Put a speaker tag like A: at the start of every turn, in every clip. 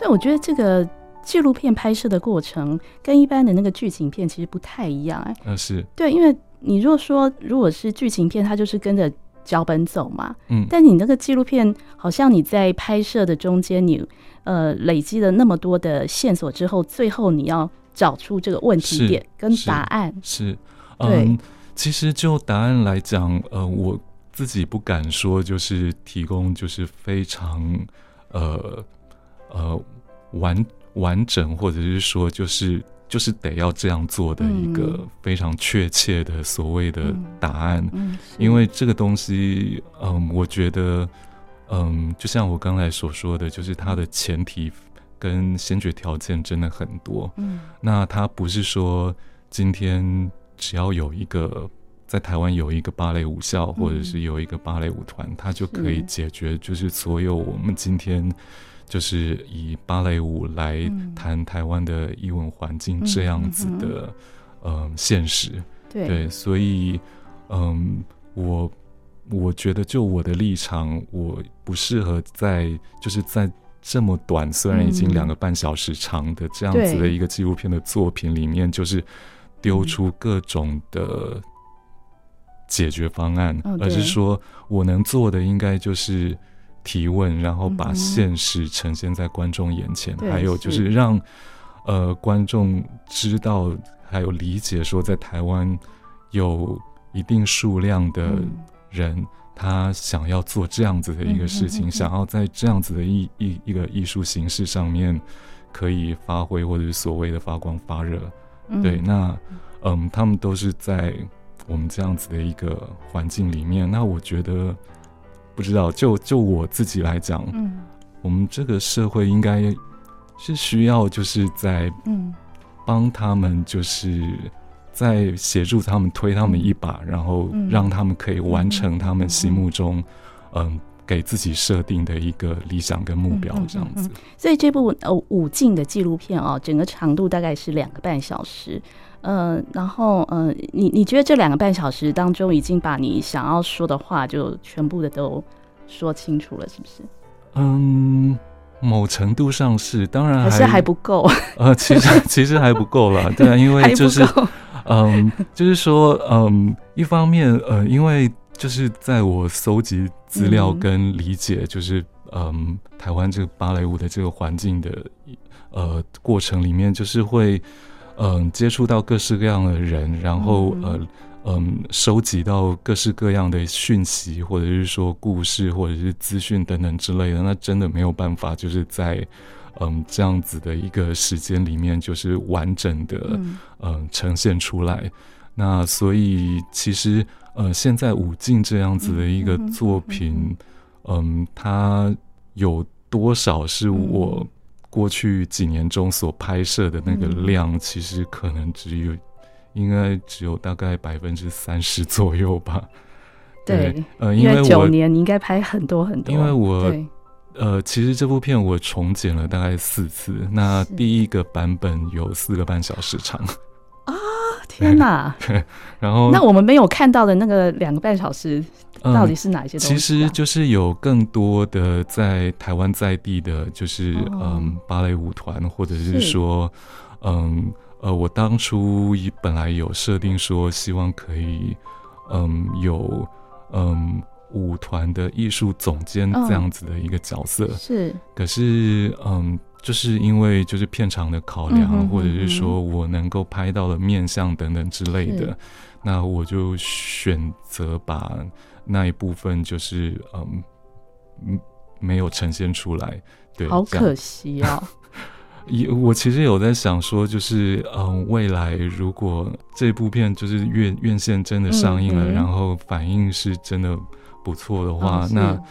A: 所以我觉得这个纪录片拍摄的过程跟一般的那个剧情片其实不太一样哎。
B: 嗯，是
A: 对，因为你如果说如果是剧情片，它就是跟着脚本走嘛。
B: 嗯。
A: 但你那个纪录片，好像你在拍摄的中间，你呃累积了那么多的线索之后，最后你要找出这个问题点跟答案。
B: 是。嗯，其实就答案来讲，呃，我自己不敢说就是提供就是非常呃呃完。完整，或者是说，就是就是得要这样做的一个非常确切的所谓的答案，
A: 嗯，
B: 因为这个东西，嗯，我觉得，嗯，就像我刚才所说的，就是它的前提跟先决条件真的很多，
A: 嗯，
B: 那它不是说今天只要有一个在台湾有一个芭蕾舞校，或者是有一个芭蕾舞团，它就可以解决，就是所有我们今天。就是以芭蕾舞来谈台湾的艺文环境这样子的，嗯，呃、现实。
A: 对，
B: 对，所以，嗯，我我觉得就我的立场，我不适合在就是在这么短，虽然已经两个半小时长的这样子的一个纪录片的作品里面，就是丢出各种的解决方案，而是说我能做的应该就是。提问，然后把现实呈现在观众眼前，嗯、还有就是让是呃观众知道，还有理解说，在台湾有一定数量的人，嗯、他想要做这样子的一个事情，想要在这样子的一一一个艺术形式上面可以发挥，或者是所谓的发光发热。嗯、对，那嗯，他们都是在我们这样子的一个环境里面，那我觉得。不知道，就就我自己来讲，嗯，我们这个社会应该是需要，就是在嗯，帮他们，就是在协助他们推他们一把，然后让他们可以完成他们心目中嗯给自己设定的一个理想跟目标，这样子。
A: 所以这部呃武进的纪录片哦，整个长度大概是两个半小时。呃，然后呃，你你觉得这两个半小时当中，已经把你想要说的话就全部的都说清楚了，是不是？
B: 嗯，某程度上是，当然还，
A: 还是还不够。
B: 呃，其实 其实还不够了，对啊，因为就是嗯，就是说嗯，一方面呃，因为就是在我搜集资料跟理解，就是嗯，嗯，台湾这个芭蕾舞的这个环境的呃过程里面，就是会。嗯，接触到各式各样的人，然后呃，嗯，收集到各式各样的讯息，或者是说故事，或者是资讯等等之类的，那真的没有办法，就是在嗯这样子的一个时间里面，就是完整的嗯，嗯呈现出来。那所以其实呃，现在武进这样子的一个作品，嗯，它有多少是我。过去几年中所拍摄的那个量，其实可能只有，应该只有大概百分之三十左右吧。
A: 对，对呃，因为九年你应该拍很多很多。
B: 因为我，呃，其实这部片我重剪了大概四次，那第一个版本有四个半小时长。
A: 天哪！
B: 对，然后
A: 那我们没有看到的那个两个半小时，到底是哪一些东西？
B: 嗯，其实就是有更多的在台湾在地的，就是、哦、嗯芭蕾舞团，或者是说，是嗯呃，我当初本来有设定说，希望可以嗯有嗯舞团的艺术总监这样子的一个角色，
A: 哦、是，
B: 可是嗯。就是因为就是片场的考量，嗯、哼哼哼或者是说我能够拍到的面相等等之类的，那我就选择把那一部分就是嗯没有呈现出来。对，
A: 好可惜啊、哦！
B: 我其实有在想说，就是嗯，未来如果这部片就是院院线真的上映了，嗯、然后反应是真的不错的话，哦、那。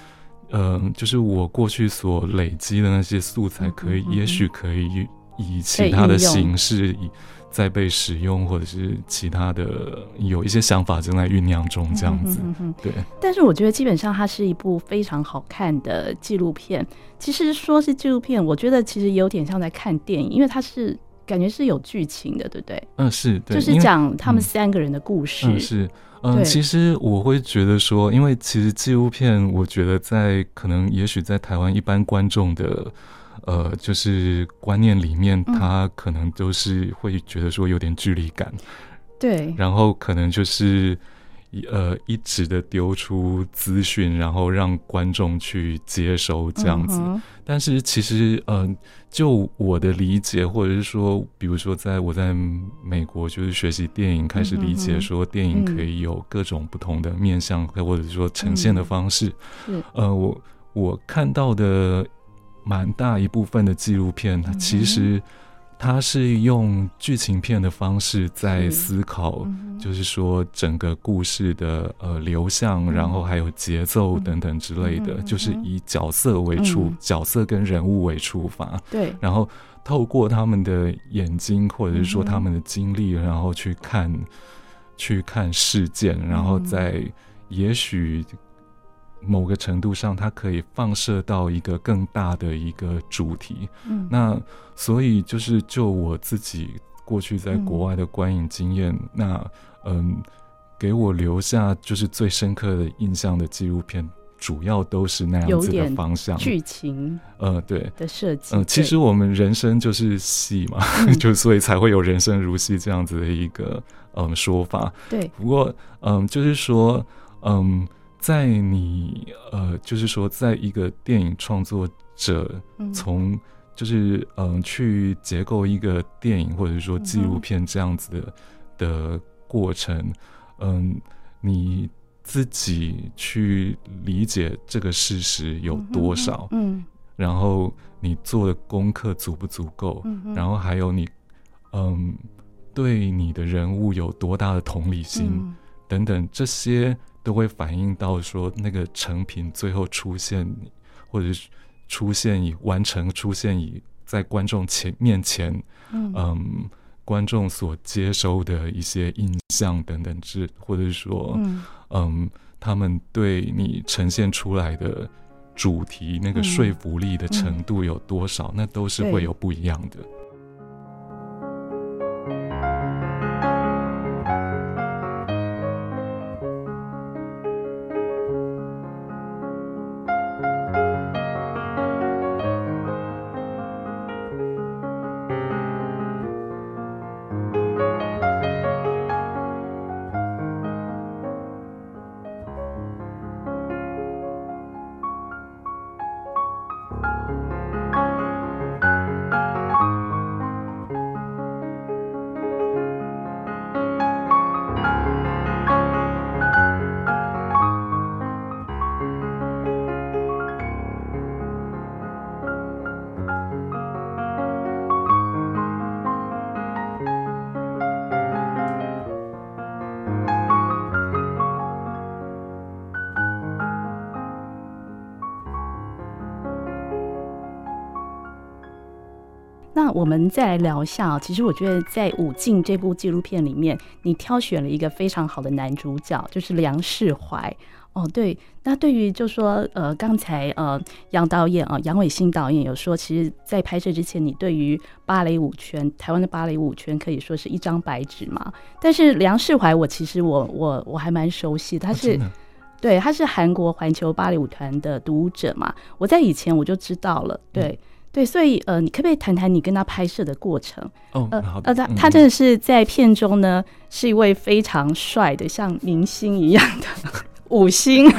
B: 嗯、呃，就是我过去所累积的那些素材，可以，也许可以以其他的形式以再被使用，或者是其他的有一些想法正在酝酿中，这样子。嗯、哼哼对。
A: 但是我觉得基本上它是一部非常好看的纪录片。其实说是纪录片，我觉得其实有点像在看电影，因为它是感觉是有剧情的，对不对？
B: 嗯，是。对，
A: 就是讲他们三个人的故事。
B: 嗯嗯、是。嗯，其实我会觉得说，因为其实纪录片，我觉得在可能也许在台湾一般观众的呃，就是观念里面，他可能都是会觉得说有点距离感，
A: 对，
B: 然后可能就是。呃，一直的丢出资讯，然后让观众去接收这样子。嗯、但是其实，嗯、呃，就我的理解，或者是说，比如说，在我在美国就是学习电影，开始理解说电影可以有各种不同的面向，嗯、或者说呈现的方式。嗯、呃，我我看到的蛮大一部分的纪录片，它其实。它是用剧情片的方式在思考，就是说整个故事的呃流向，然后还有节奏等等之类的，就是以角色为出，角色跟人物为出发，对，然后透过他们的眼睛或者是说他们的经历，然后去看，去看事件，然后再也许。某个程度上，它可以放射到一个更大的一个主题。嗯，那所以就是就我自己过去在国外的观影经验，嗯、那嗯，给我留下就是最深刻的印象的纪录片，主要都是那样子的方向，剧情。呃，对的设计。嗯、呃，其实我们人生就是戏嘛，嗯、就所以才会有人生如戏这样子的一个嗯说法。对。不过嗯，就是说嗯。在你呃，就是说，在一个电影创作者从就是嗯、呃、去结构一个电影或者说纪录片这样子的、嗯、的过程，嗯，你自己去理解这个事实有多少？嗯，然后你做的功课足不足够？嗯，然后还有你嗯，对你的人物有多大的同理心、嗯、等等这些。都会反映到说那个成品最后出现，或者是出现以完成出现以在观众前面前，嗯，嗯，观众所接收的一些印象等等之，或者是说，嗯，嗯，他们对你呈现出来的主题那个说服力的程度有多少，嗯，那都是会有不一样的。
A: 那我们再来聊一下啊，其实我觉得在《武进》这部纪录片里面，你挑选了一个非常好的男主角，就是梁世怀。哦，对，那对于就说呃，刚才呃杨导演啊，杨伟新导演有说，其实，在拍摄之前，你对于芭蕾舞圈，台湾的芭蕾舞圈可以说是一张白纸嘛。但是梁世怀，我其实我我我还蛮熟悉，他是、啊、对，他是韩国环球芭蕾舞团的独舞者嘛。我在以前我就知道了，对。嗯对，所以呃，你可不可以谈谈你跟他拍摄的过程？哦，呃，他他真的是在片中呢，是一位非常帅的，像明星一样的 五星。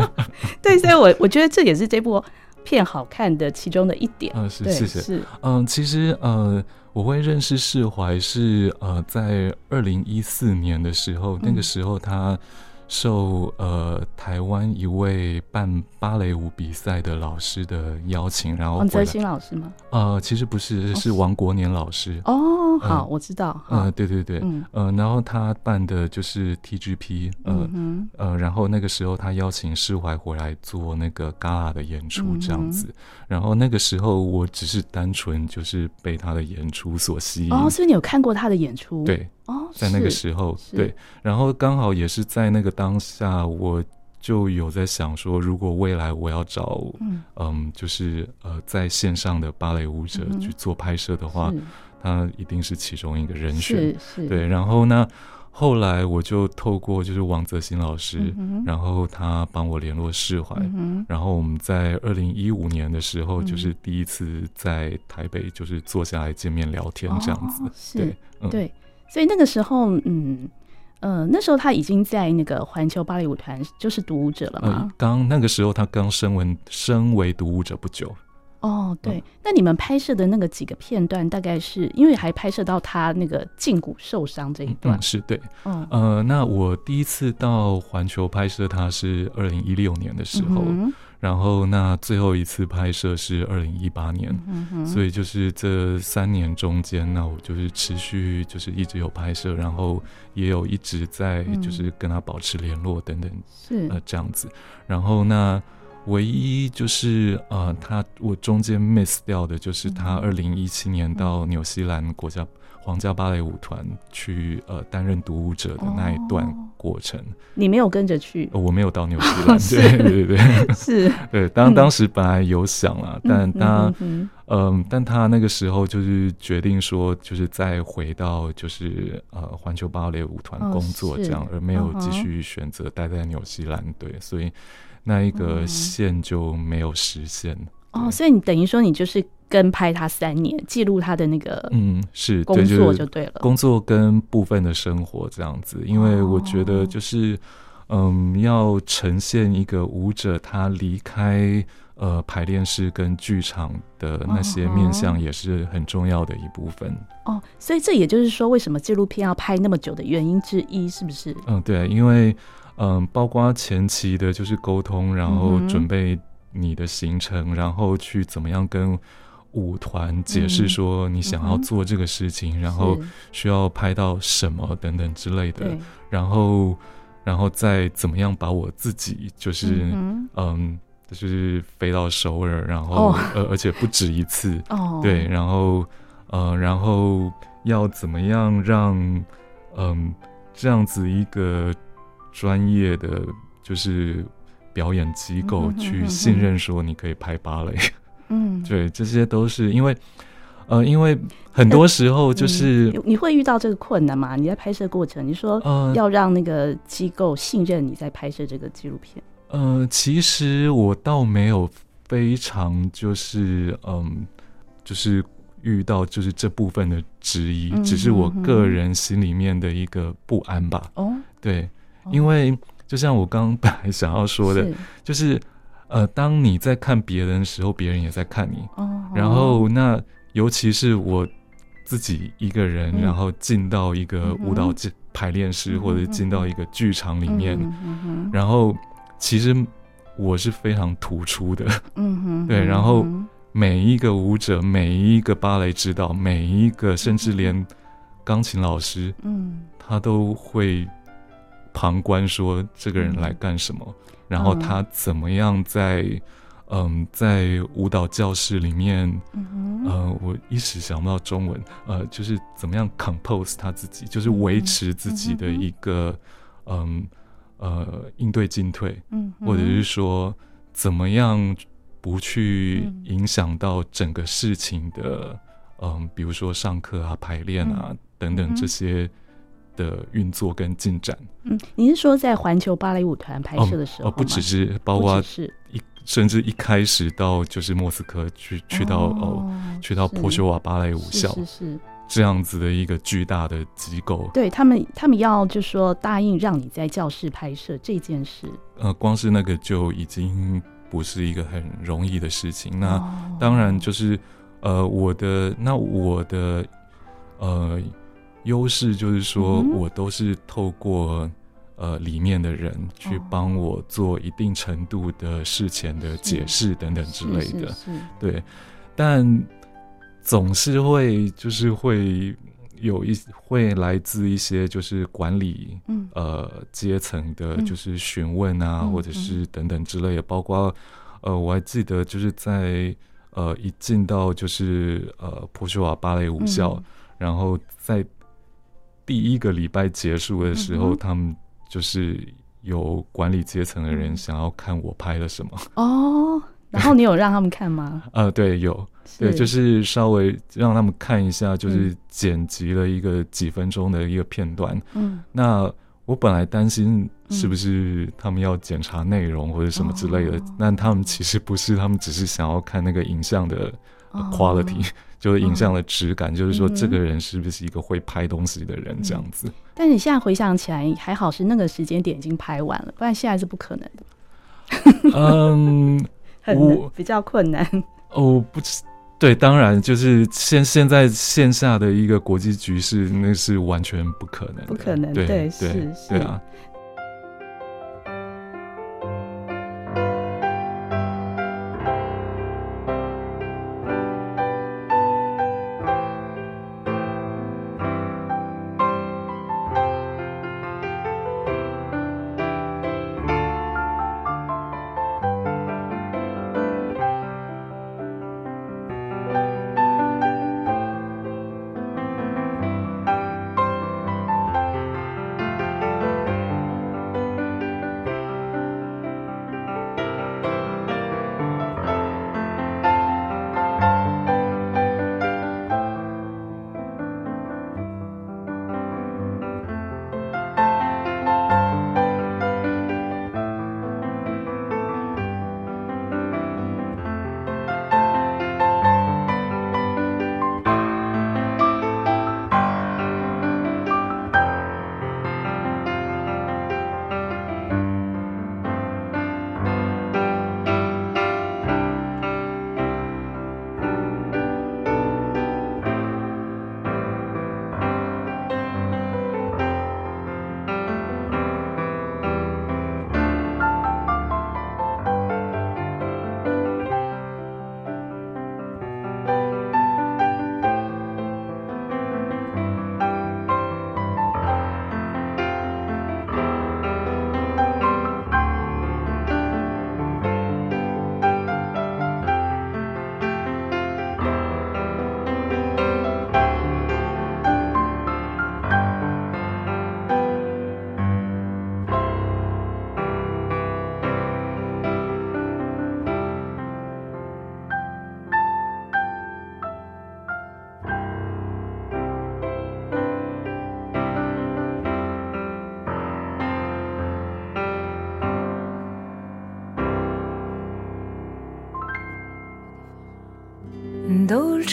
A: 对，所以我我觉得这也是这部片好看的其中的一点。
B: 嗯，是，谢谢。是，嗯，其实呃，我会认识释怀是呃，在二零一四年的时候，那个时候他。受呃台湾一位办芭蕾舞比赛的老师的邀请，然后
A: 王泽新老师吗？
B: 呃，其实不是，是王国年老师。
A: 哦，好，呃、我知道。
B: 呃，对对对，嗯，呃，然后他办的就是 TGP，呃、嗯、呃，然后那个时候他邀请释怀回来做那个 Gala 的演出这样子，嗯、然后那个时候我只是单纯就是被他的演出所吸引。
A: 哦，所以你有看过他的演出？
B: 对。哦，在那个时候，对，然后刚好也是在那个当下，我就有在想说，如果未来我要找，嗯，嗯，就是呃，在线上的芭蕾舞者去做拍摄的话，他一定是其中一个人选，对。然后呢，后来我就透过就是王泽新老师，
A: 嗯、
B: 然后他帮我联络释怀，
A: 嗯、
B: 然后我们在二零一五年的时候，就是第一次在台北就是坐下来见面聊天这样子，对，嗯、
A: 对，所以那个时候，嗯。呃，那时候他已经在那个环球芭蕾舞团就是独舞者了吗？
B: 呃、刚那个时候他刚升为升为独舞者不久。
A: 哦，对，
B: 嗯、
A: 那你们拍摄的那个几个片段，大概是因为还拍摄到他那个胫骨受伤这一段，
B: 嗯、是对。
A: 哦，
B: 呃，那我第一次到环球拍摄他是二零一六年的时候。嗯然后，那最后一次拍摄是二零一八年，所以就是这三年中间，那我就是持续就是一直有拍摄，然后也有一直在就是跟他保持联络等等，
A: 是
B: 呃这样子。然后那唯一就是呃他我中间 miss 掉的就是他二零一七年到纽西兰国家。皇家芭蕾舞团去呃担任独舞者的那一段过程，哦、
A: 你没有跟着去？
B: 哦，我没有到纽西兰，对对对对，
A: 是，
B: 对 当当时本来有想了，
A: 嗯、
B: 但他嗯，但他那个时候就是决定说，就是再回到就是呃环球芭蕾舞团工作这样，
A: 哦、
B: 而没有继续选择待在纽西兰，对，所以那一个线就没有实现。
A: 哦，所以你等于说你就是跟拍他三年，记录他的那个
B: 嗯是
A: 工作就对了，
B: 嗯就是、工作跟部分的生活这样子，因为我觉得就是、哦、嗯要呈现一个舞者他离开呃排练室跟剧场的那些面相也是很重要的一部分
A: 哦，所以这也就是说为什么纪录片要拍那么久的原因之一，是不是？
B: 嗯，对，因为嗯包括前期的就是沟通，然后准备。你的行程，然后去怎么样跟舞团解释说你想要做这个事情，嗯、然后需要拍到什么等等之类的，然后，然后再怎么样把我自己就是嗯，嗯，就是飞到首尔，然后、哦、呃，而且不止一次，
A: 哦，
B: 对，然后呃，然后要怎么样让嗯这样子一个专业的就是。表演机构去信任说你可以拍芭蕾，
A: 嗯，
B: 对，这些都是因为，呃，因为很多时候就是、
A: 嗯、你会遇到这个困难嘛？你在拍摄过程，你说要让那个机构信任你在拍摄这个纪录片。
B: 呃，其实我倒没有非常就是嗯，就是遇到就是这部分的质疑，嗯、只是我个人心里面的一个不安吧。
A: 哦，
B: 对，因为。就像我刚刚本来想要说的，是就是，呃，当你在看别人的时候，别人也在看你。
A: 哦。
B: 然后，那尤其是我自己一个人，嗯、然后进到一个舞蹈排练室，嗯、或者进到一个剧场里面，
A: 嗯、
B: 然后其实我是非常突出的。
A: 嗯哼。
B: 对，然后每一个舞者，每一个芭蕾指导，每一个甚至连钢琴老师，
A: 嗯，
B: 他都会。旁观说这个人来干什么，嗯、然后他怎么样在嗯在舞蹈教室里面，
A: 嗯
B: 呃，我一时想不到中文，呃，就是怎么样 compose 他自己，就是维持自己的一个嗯，嗯呃应对进退，
A: 嗯，
B: 或者是说怎么样不去影响到整个事情的嗯，比如说上课啊、排练啊、嗯、等等这些。的运作跟进展，
A: 嗯，你是说在环球芭蕾舞团拍摄的时候，
B: 哦，不只是，包括一甚至一开始到就是莫斯科去去到哦，去到波修瓦芭蕾舞校，
A: 是是
B: 这样子的一个巨大的机构，
A: 对他们，他们要就说答应让你在教室拍摄这件事，
B: 呃，光是那个就已经不是一个很容易的事情。那当然就是呃，我的那我的呃。优势就是说，我都是透过呃里面的人去帮我做一定程度的事前的解释等等之类的，对。但总是会就是会有一会来自一些就是管理呃阶层的，就是询问啊，或者是等等之类的，包括呃我还记得就是在呃一进到就是呃普修瓦芭蕾舞校，然后在第一个礼拜结束的时候，嗯、他们就是有管理阶层的人想要看我拍了什么。
A: 哦，然后你有让他们看吗？
B: 呃，对，有，对，就是稍微让他们看一下，就是剪辑了一个几分钟的一个片段。嗯，那我本来担心是不是他们要检查内容或者什么之类的，但、嗯、他们其实不是，他们只是想要看那个影像的 quality，、哦、就是影像的质感，嗯、就是说这个人是不是一个会拍东西的人这样子。嗯、
A: 但你现在回想起来，还好是那个时间点已经拍完了，不然现在是不可能的。
B: 嗯，
A: 我比较困难。
B: 哦，不，对，当然就是现现在线下的一个国际局势，那是完全不可能，
A: 不可能，
B: 对
A: 对
B: 对，对啊。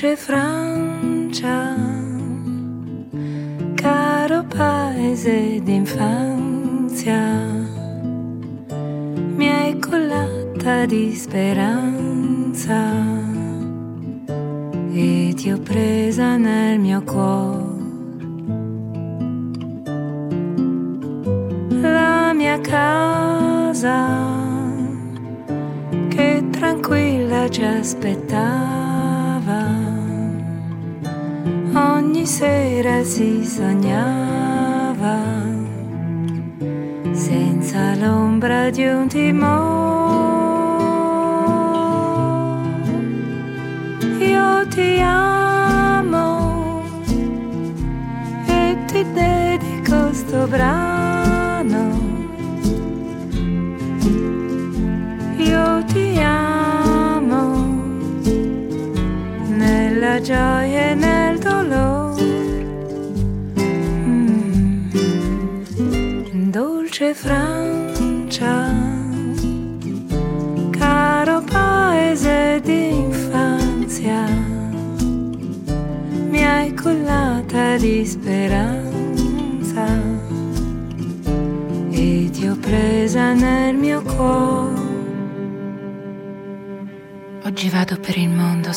C: Dolce Francia, caro paese d'infanzia, mi hai collata di speranza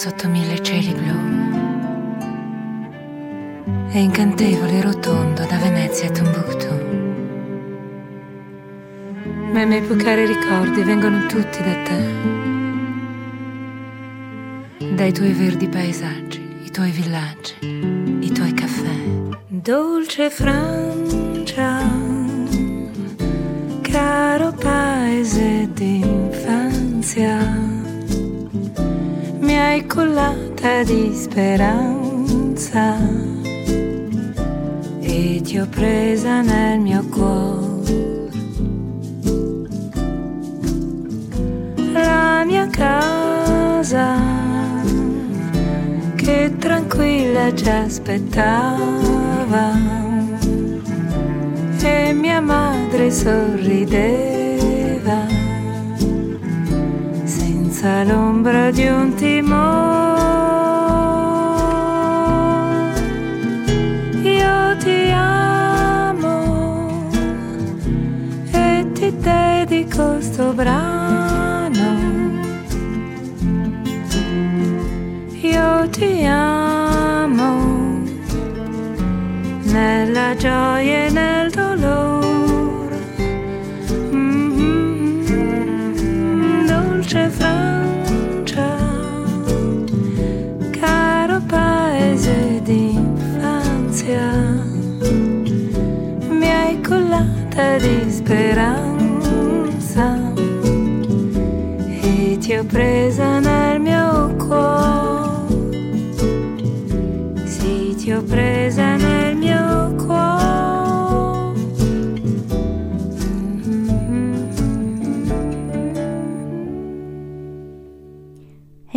C: sotto mille cieli blu. È incantevole rotondo da Venezia a Tombuctù ma i miei più cari ricordi vengono tutti da te, dai tuoi verdi paesaggi, i tuoi villaggi, i tuoi caffè. Dolce Francia, caro paese d'infanzia, mi hai cullata di speranza. E ti ho presa nel mio cuore. Mia casa che tranquilla ci aspettava. E mia madre sorrideva senza l'ombra di un timore. Io ti amo e ti dedico sto brano. Io ti amo nella gioia e nel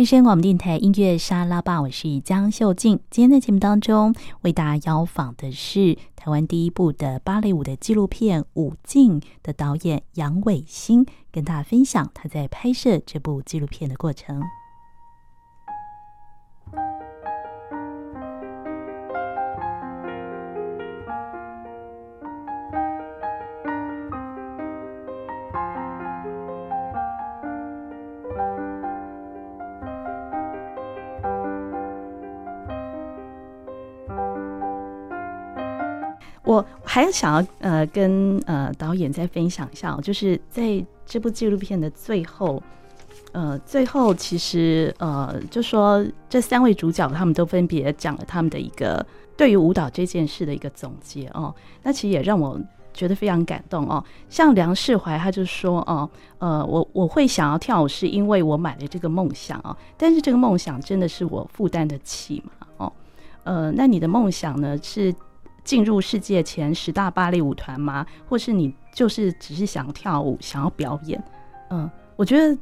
D: 声广播电台音乐沙拉吧，我是江秀静。今天在节目当中为大家邀访的是台湾第一部的芭蕾舞的纪录片《舞镜》的导演杨伟新，跟大家分享他在拍摄这部纪录片的过程。
A: 我还想要呃跟呃导演再分享一下，就是在这部纪录片的最后，呃最后其实呃就说这三位主角他们都分别讲了他们的一个对于舞蹈这件事的一个总结哦，那其实也让我觉得非常感动哦。像梁世怀他就说哦，呃我我会想要跳舞是因为我买了这个梦想哦，但是这个梦想真的是我负担得起吗？哦，呃那你的梦想呢是？进入世界前十大芭蕾舞团吗？或是你就是只是想跳舞，想要表演？嗯，我觉得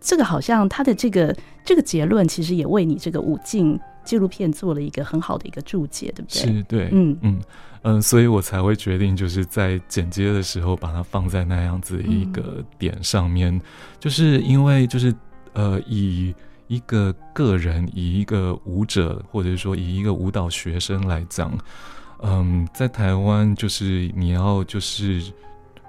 A: 这个好像他的这个这个结论，其实也为你这个舞镜纪录片做了一个很好的一个注解，对不对？
B: 是，对，
A: 嗯
B: 嗯嗯，所以我才会决定就是在剪接的时候把它放在那样子一个点上面，嗯、就是因为就是呃，以一个个人，以一个舞者，或者说以一个舞蹈学生来讲。嗯，在台湾就是你要就是，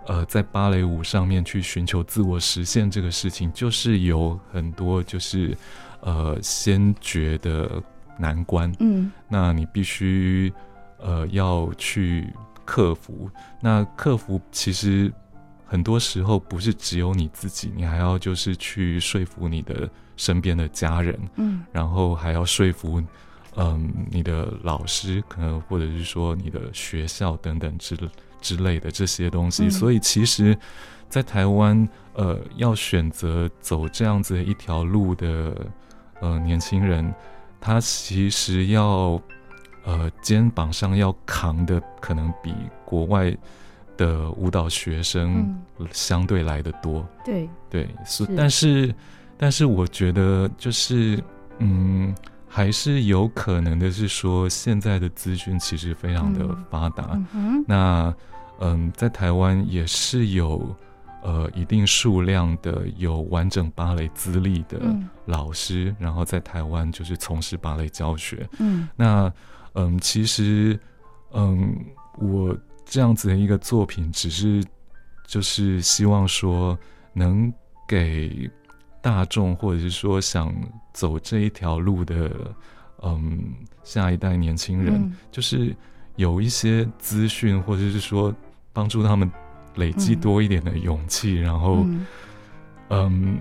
B: 呃，在芭蕾舞上面去寻求自我实现这个事情，就是有很多就是呃先决的难关。
A: 嗯，
B: 那你必须呃要去克服。那克服其实很多时候不是只有你自己，你还要就是去说服你的身边的家人。
A: 嗯，然
B: 后还要说服。嗯，你的老师可能，或者是说你的学校等等之之类的这些东西，嗯、所以其实，在台湾，呃，要选择走这样子的一条路的呃年轻人，他其实要呃肩膀上要扛的，可能比国外的舞蹈学生相对来的多。
A: 嗯、对
B: 对，是，但是但是我觉得就是嗯。还是有可能的，是说现在的资讯其实非常的
A: 发达。
B: 那嗯，在台湾也是有呃一定数量的有完整芭蕾资历的老师，嗯、然后在台湾就是从事芭蕾教学。
A: 嗯，
B: 那嗯，其实嗯，我这样子的一个作品，只是就是希望说能给。大众或者是说想走这一条路的，嗯，下一代年轻人，嗯、就是有一些资讯，或者是说帮助他们累积多一点的勇气，嗯、然后，嗯，嗯，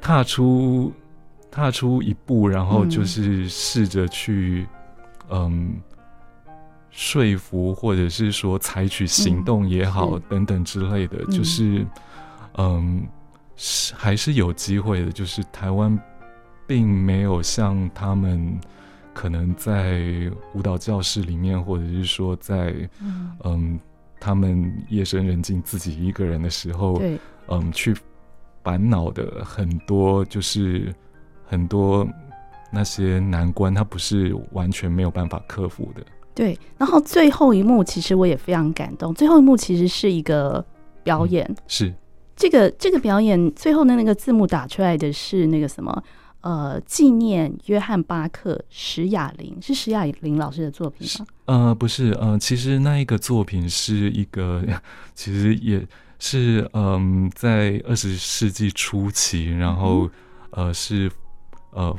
B: 踏出踏出一步，然后就是试着去，嗯，嗯，说服或者是说采取行动也好，嗯、等等之类的，就是，嗯。嗯是还是有机会的，就是台湾并没有像他们可能在舞蹈教室里面，或者是说在嗯，嗯他们夜深人静自己一个人的时候，
A: 对，
B: 嗯，去烦恼的很多就是很多那些难关，他不是完全没有办法克服的。
A: 对，然后最后一幕其实我也非常感动。最后一幕其实是一个表演，
B: 嗯、是
A: 这个这个表演最后的那个字幕打出来的是那个什么呃，纪念约翰巴克史雅林，是史雅林老师的作品吗？
B: 呃，不是，呃，其实那一个作品是一个，其实也是嗯、呃，在二十世纪初期，然后、嗯、呃是呃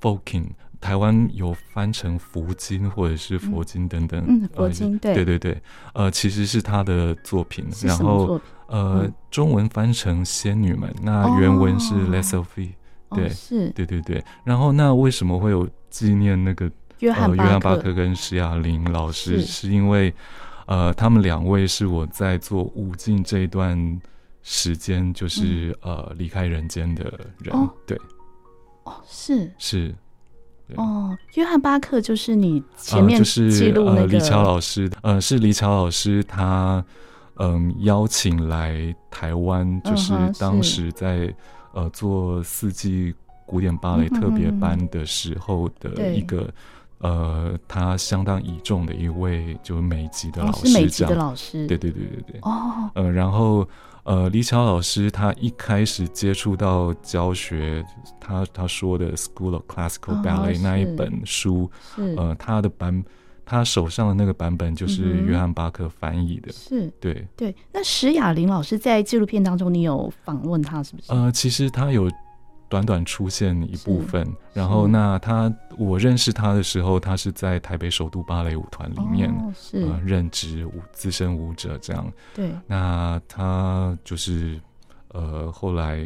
B: Folking。台湾有翻成佛经或者是佛经等等，
A: 嗯，佛经对，
B: 对对对，呃，其实是他的作品，然后呃，中文翻成仙女们，那原文是 Les Sophies，对，
A: 是，
B: 对对对，然后那为什么会有纪念那个
A: 约翰
B: 约翰巴克跟石雅林老师？是。因为呃，他们两位是我在做无尽这一段时间，就是呃离开人间的人，对，
A: 哦，是。
B: 是。
A: 哦，约翰巴克就是你前面记录那个、
B: 呃就是呃、李乔老师，呃，是李乔老师他嗯、呃、邀请来台湾，就是当时在、嗯、呃做四季古典芭蕾特别班的时候的一个、嗯、呃他相当倚重的一位就是美籍的老
A: 师，美籍的老师，
B: 对对对对对，
A: 哦，
B: 呃，然后。呃，李巧老师他一开始接触到教学，他他说的《School of Classical Ballet》那一本书，呃，他的版，他手上的那个版本就是约翰巴克翻译的，
A: 是
B: 对
A: 对。那史雅玲老师在纪录片当中，你有访问他是不是？
B: 呃，其实他有。短短出现一部分，然后那他我认识他的时候，他是在台北首都芭蕾舞团里面，
A: 哦、是
B: 呃任职舞资深舞者这样。
A: 对，
B: 那他就是呃后来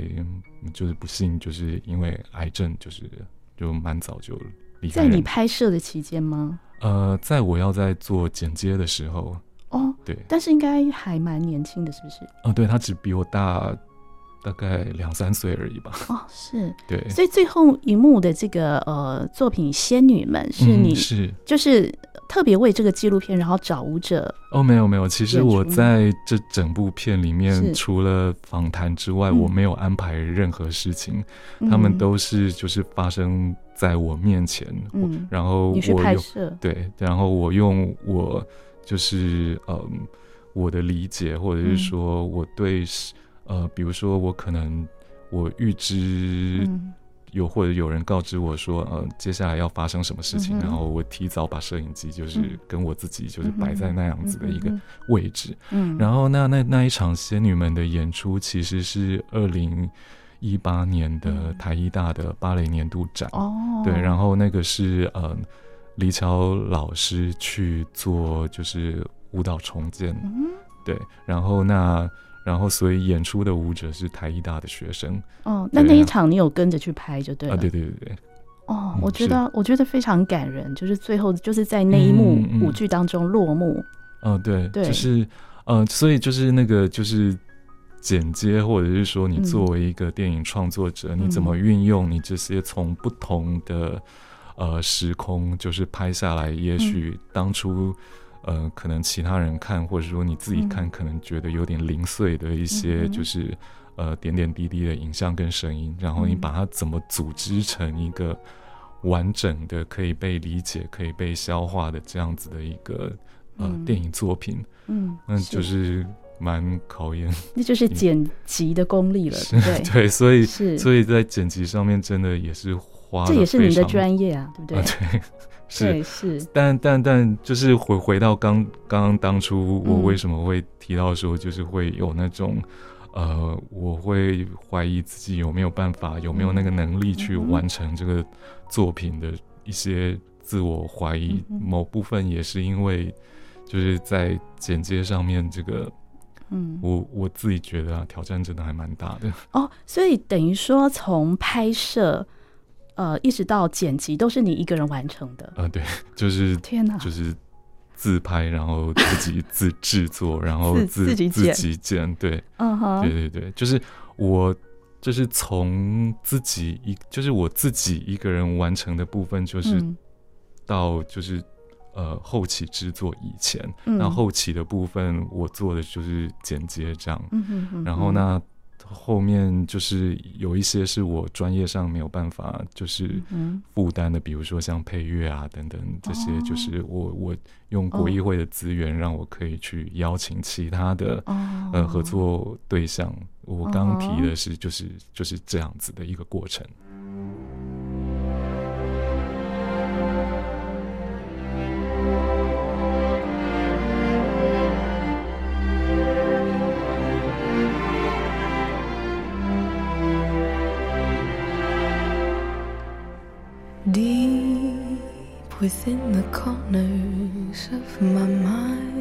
B: 就是不幸就是因为癌症，就是就蛮早就离开。
A: 在你拍摄的期间吗？
B: 呃，在我要在做剪接的时候。
A: 哦，
B: 对，
A: 但是应该还蛮年轻的，是不是？
B: 哦，对，他只比我大。大概两三岁而已吧。
A: 哦，是，
B: 对，
A: 所以最后一幕的这个呃作品《仙女们》是你、嗯、
B: 是
A: 就是特别为这个纪录片然后找舞者。
B: 哦，没有没有，其实我在这整部片里面除了访谈之外，我没有安排任何事情，嗯、他们都是就是发生在我面前，嗯、然后我
A: 你去拍摄，
B: 对，然后我用我就是嗯我的理解，或者是说我对。呃，比如说我可能我预知有或者有人告知我说，呃，接下来要发生什么事情，嗯、然后我提早把摄影机就是跟我自己就是摆在那样子的一个位置。嗯，然后那那那一场仙女们的演出其实是二零一八年的台艺大的芭蕾年度展。哦、嗯，对，然后那个是呃李乔老师去做就是舞蹈重建。嗯，对，然后那。然后，所以演出的舞者是台艺大的学生。
A: 哦，那那一场你有跟着去拍就对了。
B: 啊，对对对对。
A: 哦，我觉得、嗯、我觉得非常感人，就是最后就是在那一幕舞剧当中落幕。
B: 嗯，嗯哦、对
A: 对，
B: 就是嗯，所以就是那个就是剪接，或者是说你作为一个电影创作者，嗯、你怎么运用你这些从不同的呃时空就是拍下来，也许当初。呃，可能其他人看，或者说你自己看，可能觉得有点零碎的一些，就是、嗯、呃点点滴滴的影像跟声音，然后你把它怎么组织成一个完整的、可以被理解、可以被消化的这样子的一个呃、嗯、电影作品，嗯，那就是蛮考验，
A: 那就是剪辑的功力了，
B: 是
A: 对。
B: 对，所以是。所以在剪辑上面真的也是花，
A: 这也是你的专业啊，对不对？
B: 啊、对。是。
A: 是，
B: 但但但就是回回到刚刚当初我为什么会提到说，就是会有那种，嗯、呃，我会怀疑自己有没有办法，有没有那个能力去完成这个作品的一些自我怀疑，嗯、某部分也是因为就是在剪接上面这个，嗯，我我自己觉得啊，挑战真的还蛮大的。
A: 哦，所以等于说从拍摄。呃，一直到剪辑都是你一个人完成的。
B: 呃，对，就是
A: 天哪，
B: 就是自拍，然后自己自制作，然后自
A: 自己剪，
B: 自己剪，对，
A: 嗯哼，
B: 对对对，就是我，就是从自己一，就是我自己一个人完成的部分，就是到就是呃后期制作以前，那后期的部分我做的就是剪接这样，嗯哼，然后呢。后面就是有一些是我专业上没有办法就是负担的，比如说像配乐啊等等这些，就是我我用国艺会的资源，让我可以去邀请其他的呃合作对象。我刚提的是就是就是这样子的一个过程。
D: within the corners of my mind.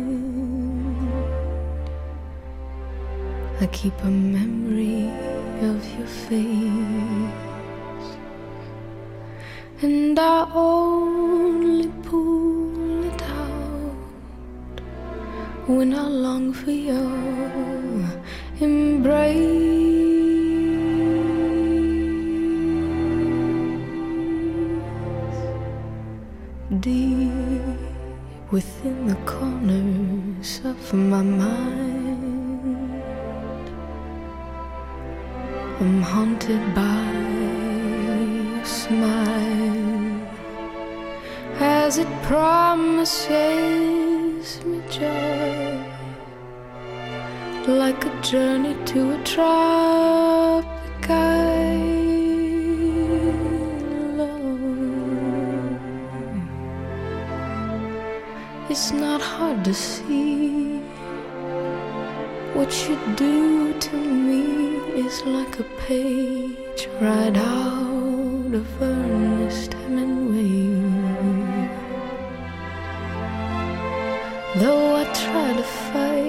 D: I keep a memory of your face, and I only pull it out when I long for your embrace. deep within the corners of my mind. I'm haunted by your smile as it promises me joy, like a journey to a trial. It's not hard to see what you do to me is like a page right out of Ernest Hemingway. Though I try to fight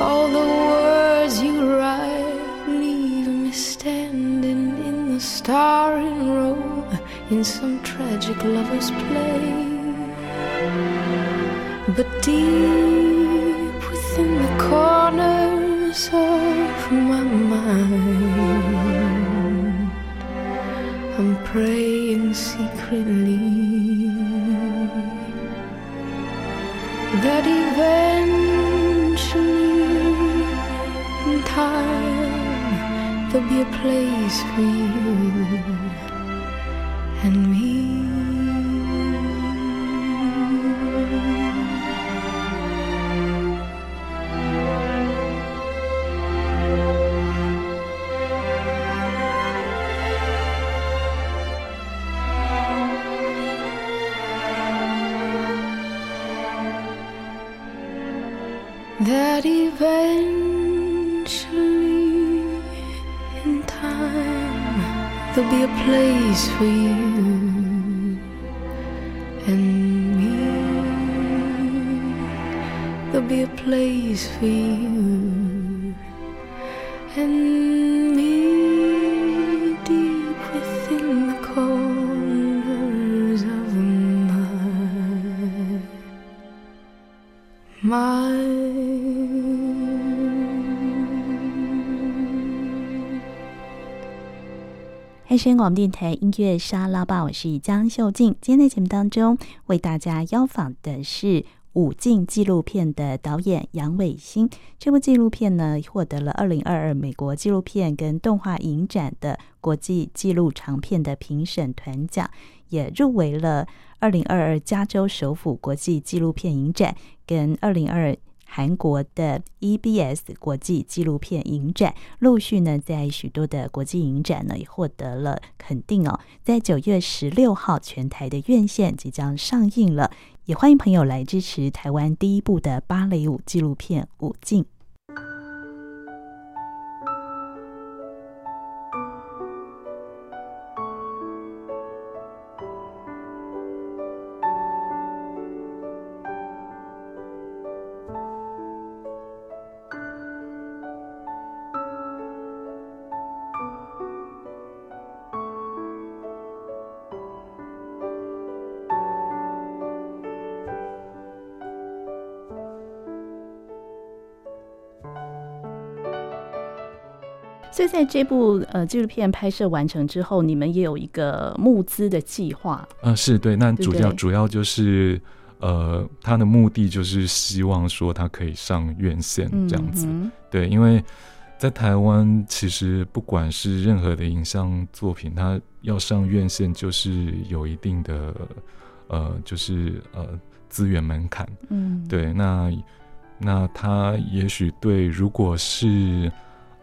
D: all the words you write, leave me standing in the starring role in some tragic lover's play deep within the corners of my mind. I'm praying secretly that eventually, in time, there'll be a place for you. for you and me. There'll be a place for you.
A: 汉声
E: 广
D: 播电台音乐沙拉吧，我是江秀静。今天在节目当中为大家邀访的是武进纪录片的导演杨伟新。这部纪录片呢，获得了二零二二美国纪录片跟动画影展的国际纪录长片的评审团奖，也入围了二零二二加州首府国际纪录片影展跟二零二二。韩国的 EBS 国际纪录片影展陆续呢，在许多的国际影展呢，也获得了肯定哦。在九月十六号，全台的院线即将上映了，也欢迎朋友来支持台湾第一部的芭蕾舞纪录片《舞镜》。在这部呃纪录片拍摄完成之后，你们也有一个募资的计划。
B: 嗯、呃，是对，那主要主要就是呃，他的目的就是希望说他可以上院线这样子。
A: 嗯、
B: 对，因为在台湾，其实不管是任何的影像作品，它要上院线，就是有一定的呃，就是呃资源门槛。
A: 嗯，
B: 对，那那他也许对，如果是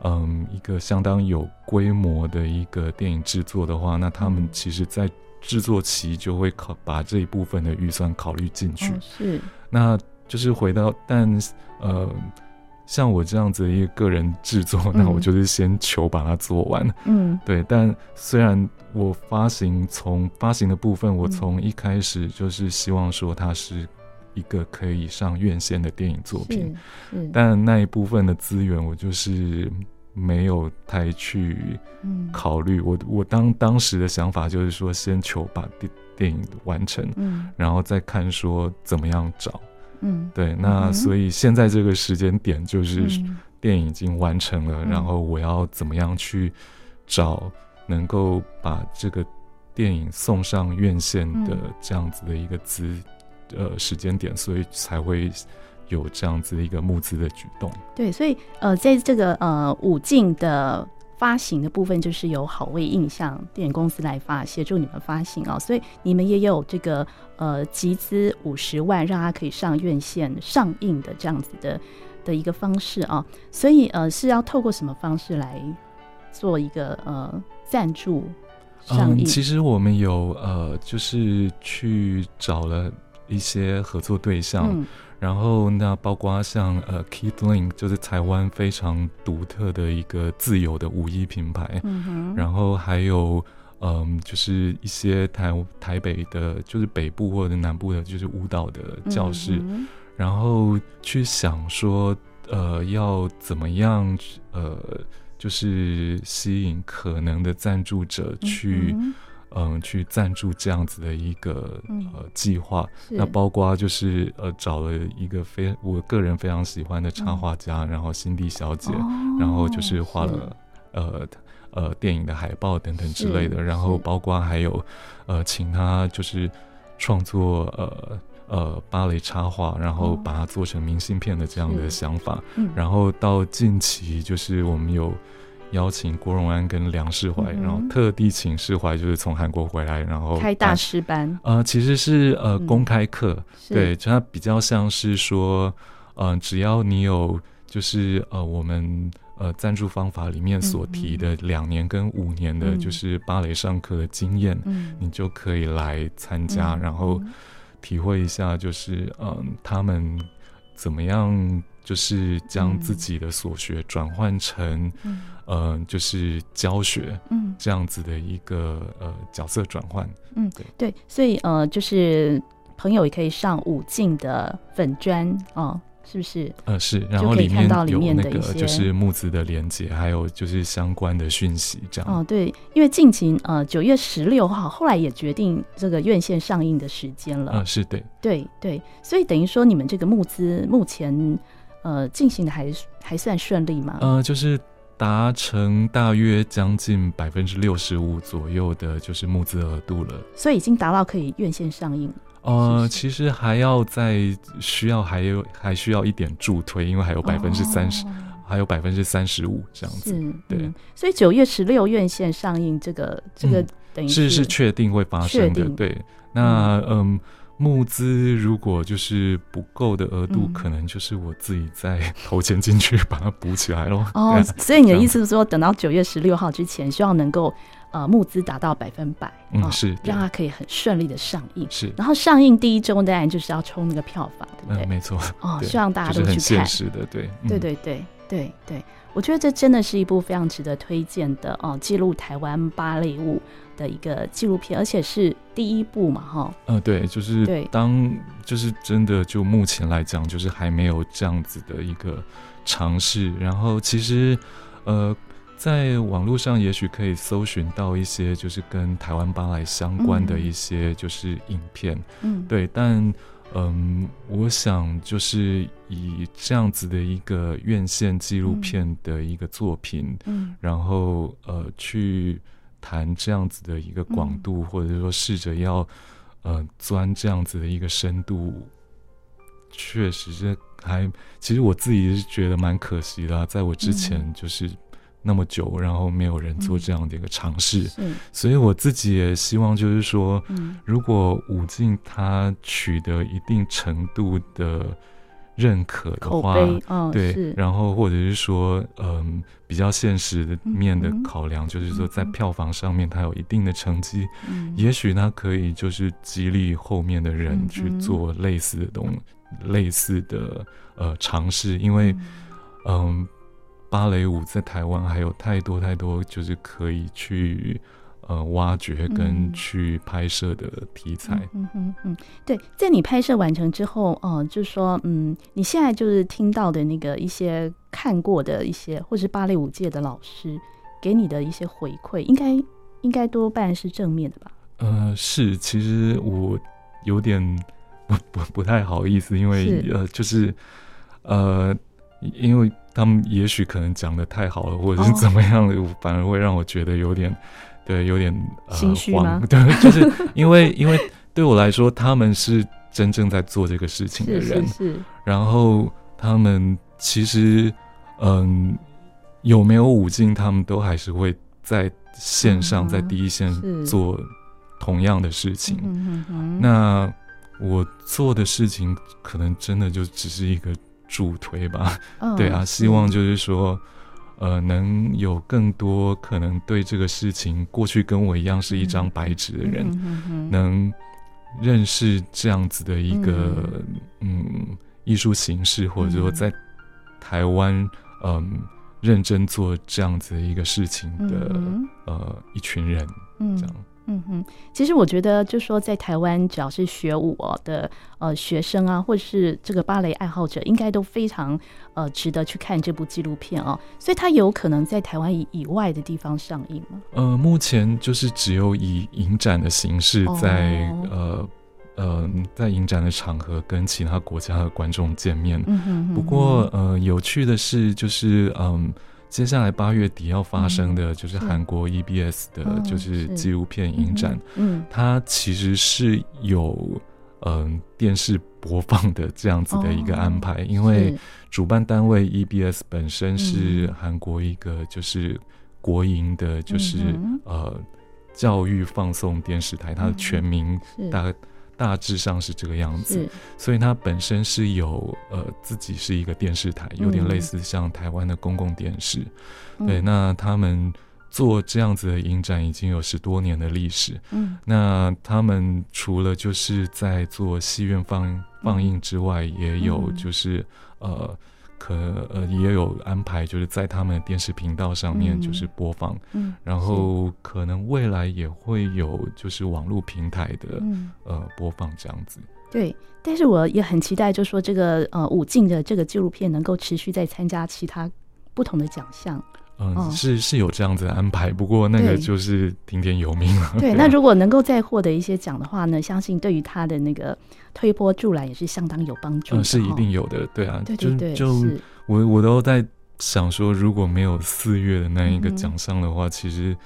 B: 嗯一个相当有规模的一个电影制作的话，那他们其实在制作期就会考把这一部分的预算考虑进去。
A: 哦，是，
B: 那就是回到，但呃。像我这样子的一个个人制作，嗯，那我就是先求把它做完。
A: 嗯，
B: 对。但虽然我发行从发行的部分，我从一开始就是希望说它是一个可以上院线的电影作品，但那一部分的资源我就是没有太去考虑。我我当当时的想法就是说，先求把电电影完成，
A: 嗯，
B: 然后再看说怎么样找。
A: 嗯，
B: 对，那所以现在这个时间点就是电影已经完成了，
A: 嗯，
B: 然后我要怎么样去找能够把这个电影送上院线的这样子的一个资呃时间点，所以才会有这样子的一个募资的举动。
A: 对，所以呃，在这个呃五进的。发行的部分就是由好味印象电影公司来发协助你们发行啊，所以你们也有这个呃集资五十万，让它可以上院线上映的这样子的的一个方式啊，所以呃是要透过什么方式来做一个呃赞助上映？
B: 嗯，其实我们有呃就是去找了一些合作对象。嗯然后那包括像呃，Keith Link 就是台湾非常独特的一个自有的舞衣品牌，
A: 嗯哼，
B: 然后还有嗯、呃，就是一些台台北的，就是北部或者南部的，就是舞蹈的教室，
A: 嗯，
B: 然后去想说呃，要怎么样呃，就是吸引可能的赞助者去。
A: 嗯
B: 嗯，去赞助这样子的一个、
A: 嗯、
B: 呃计划，那包括就是呃找了一个非我个人非常喜欢的插画家，嗯、然后辛蒂小姐、哦，然后就是画了呃呃电影的海报等等之类的，然后包括还有呃请他就是创作呃呃芭蕾插画，然后把它做成明信片的这样的想法，
A: 嗯、
B: 然后到近期就是我们有。邀请郭荣安跟梁世怀、嗯，然后特地请世怀就是从韩国回来，然后
A: 开大师班。
B: 呃，其实是呃公开课、
A: 嗯，
B: 对，就它比较像是说，嗯、呃，只要你有就是呃我们呃赞助方法里面所提的两年跟五年的就是芭蕾上课的经验，
A: 嗯，
B: 你就可以来参加、嗯，然后体会一下就是嗯、呃、他们怎么样。就是将自己的所学转换成，嗯、呃，就是教学，
A: 嗯，
B: 这样子的一个呃角色转换，
A: 嗯，对对，所以呃，就是朋友也可以上武进的粉砖哦。是不是？
B: 呃，是，然后里面有那个就是募资的连接，还有就是相关的讯息，这样。
A: 哦，对，因为近期呃九月十六号，后来也决定这个院线上映的时间了。
B: 呃，是对，
A: 对对，所以等于说你们这个募资目前呃进行的还还算顺利吗？
B: 呃，就是达成大约将近百分之六十五左右的，就是募资额度了。
A: 所以已经达到可以院线上映。
B: 呃，其实还要再需要还有还需要一点助推，因为还有百分之三十，还有百分之三十五这样子。对，
A: 嗯、所以九月十六院线上映，这个这个等于是、
B: 嗯、是确定会发生的。对，那嗯，募资如果就是不够的额度、嗯，可能就是我自己再 投钱进去把它补起来咯。
A: 哦，所以你的意思是说，等到九月十六号之前，希望能够。呃，募资达到百分百，
B: 嗯，哦、是
A: 让它可以很顺利的上映。
B: 是，
A: 然后上映第一周当然就是要冲那个票房，对不对？
B: 嗯、没错。
A: 哦，希望大家都去看。
B: 就是、很现实的，对，
A: 对对对对对，我觉得这真的是一部非常值得推荐的哦，记录台湾芭蕾舞的一个纪录片，而且是第一部嘛，哈、哦。
B: 嗯、呃，对，就是当就是真的就目前来讲，就是还没有这样子的一个尝试。然后其实，呃。在网络上，也许可以搜寻到一些就是跟台湾芭蕾相关的一些就是影片，
A: 嗯，
B: 对，但嗯，我想就是以这样子的一个院线纪录片的一个作品，
A: 嗯，
B: 然后呃，去谈这样子的一个广度，或者说试着要呃钻这样子的一个深度，确实是还其实我自己是觉得蛮可惜的，在我之前就是。那么久，然后没有人做这样的一个尝试，
A: 嗯、
B: 所以我自己也希望，就是说，
A: 嗯、
B: 如果武进他取得一定程度的认可的话，
A: 哦、对，
B: 然后或者是说，嗯，比较现实的面的考量，嗯、就是说，在票房上面他有一定的成绩，
A: 嗯、
B: 也许他可以就是激励后面的人去做类似的东，嗯、类似的呃尝试，因为，嗯。嗯芭蕾舞在台湾还有太多太多，就是可以去呃挖掘跟去拍摄的题材。
A: 嗯嗯嗯，对，在你拍摄完成之后，哦、呃，就是说，嗯，你现在就是听到的那个一些看过的一些，或是芭蕾舞界的老师给你的一些回馈，应该应该多半是正面的吧？
B: 呃，是，其实我有点不不不太好意思，因
A: 为
B: 呃，就是呃，因为。他们也许可能讲的太好了，或者是怎么样的，哦、反而会让我觉得有点，对，有点呃
A: 心虚吗？
B: 对，就是因为因为对我来说，他们是真正在做这个事情的人，
A: 是是是。
B: 然后他们其实，嗯，有没有舞进，他们都还是会在线上，嗯、在第一线做同样的事情。那我做的事情，可能真的就只是一个。助推吧，
A: 哦、
B: 对啊，希望就是说，呃，能有更多可能对这个事情，过去跟我一样是一张白纸的人，
A: 嗯嗯嗯、
B: 能认识这样子的一个嗯。艺术、嗯、形式，或者说在台湾嗯认真做这样子的一个事情的、嗯、呃一群人，
A: 嗯、
B: 这样。
A: 嗯哼，其实我觉得，就说在台湾，只要是学舞的呃学生啊，或者是这个芭蕾爱好者，应该都非常呃值得去看这部纪录片哦。所以它有可能在台湾以以外的地方上映吗？
B: 呃，目前就是只有以影展的形式在、哦、呃呃在影展的场合跟其他国家的观众见面。
A: 嗯哼嗯哼。
B: 不过呃，有趣的是，就是嗯。接下来八月底要发生的就是韩国 EBS 的，就是纪录片影展。
A: 嗯，
B: 它其实是有嗯电视播放的这样子的一个安排，因为主办单位 EBS 本身是韩国一个就是国营的，就是呃教育放送电视台，它的全名大。大致上是这个样子，所以它本身是有呃自己是一个电视台，有点类似像台湾的公共电视。嗯、对，那他们做这样子的影展已经有十多年的历史。
A: 嗯，
B: 那他们除了就是在做戏院放放映之外，嗯、也有就是呃。可呃也有安排，就是在他们的电视频道上面就是播放，
A: 嗯，嗯
B: 然后可能未来也会有就是网络平台的、
A: 嗯、
B: 呃播放这样子。
A: 对，但是我也很期待，就说这个呃武进的这个纪录片能够持续在参加其他不同的奖项。
B: 嗯，哦、是是有这样子的安排，不过那个就是听天由命了。
A: 对，那如果能够再获得一些奖的话呢，相信对于他的那个推波助澜也是相当有帮助的。
B: 嗯，是一定有的，对啊，
A: 对对对，
B: 就就是我我都在想说，如果没有四月的那一个奖项的话，嗯、其实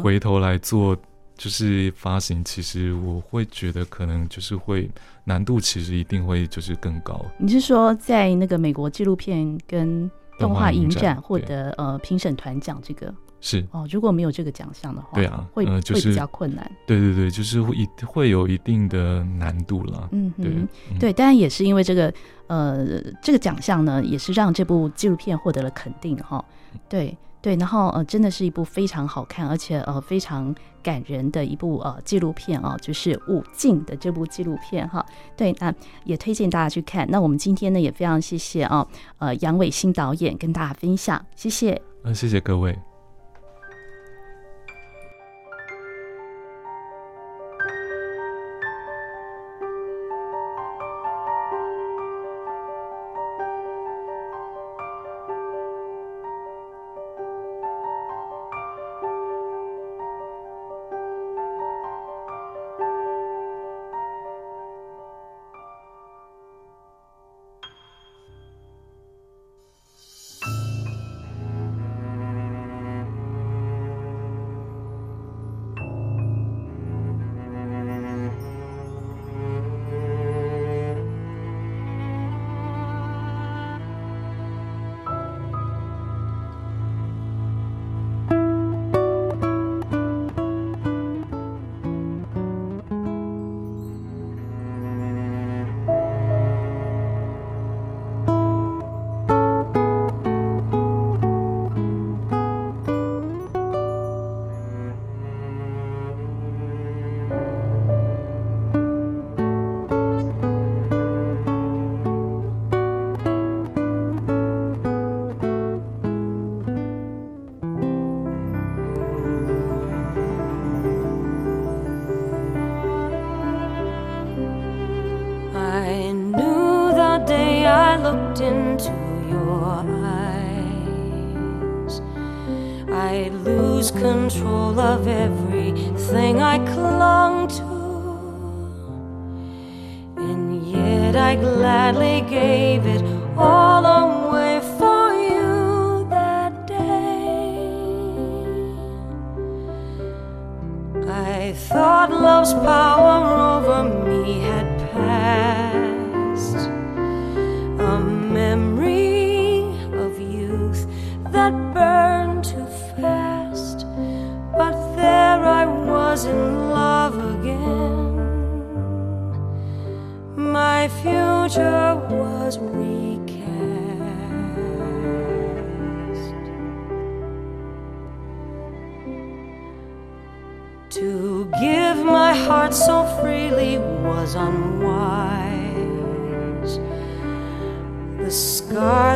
B: 回头来做就是发行，其实我会觉得可能就是会难度其实一定会就是更高。
A: 你是说在那个美国纪录片跟？动画影展获得呃评审团奖，这个
B: 是
A: 哦，如果没有这个奖项的话，
B: 对啊，
A: 会、
B: 呃就是、
A: 会比较困难。
B: 对对对，就是会一会有一定的难度了。
A: 嗯哼，
B: 对
A: 对，当然也是因为这个呃这个奖项呢，也是让这部纪录片获得了肯定哈。对。对，然后呃，真的是一部非常好看，而且呃非常感人的一部呃纪录片哦，就是武进的这部纪录片哈。对，那也推荐大家去看。那我们今天呢也非常谢谢啊，呃杨伟新导演跟大家分享，谢谢。
B: 嗯，谢谢各位。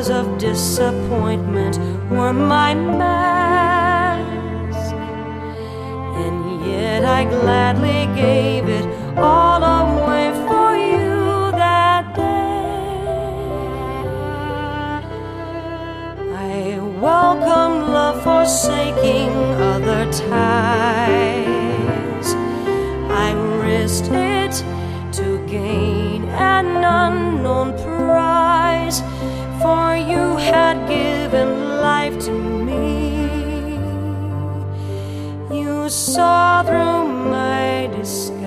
F: scars of disappointment were my mask, and yet I gladly gave it all away for you that day. I welcome love forsaking other ties. I risked it to gain an unknown for you had given life to me. You saw through my disguise.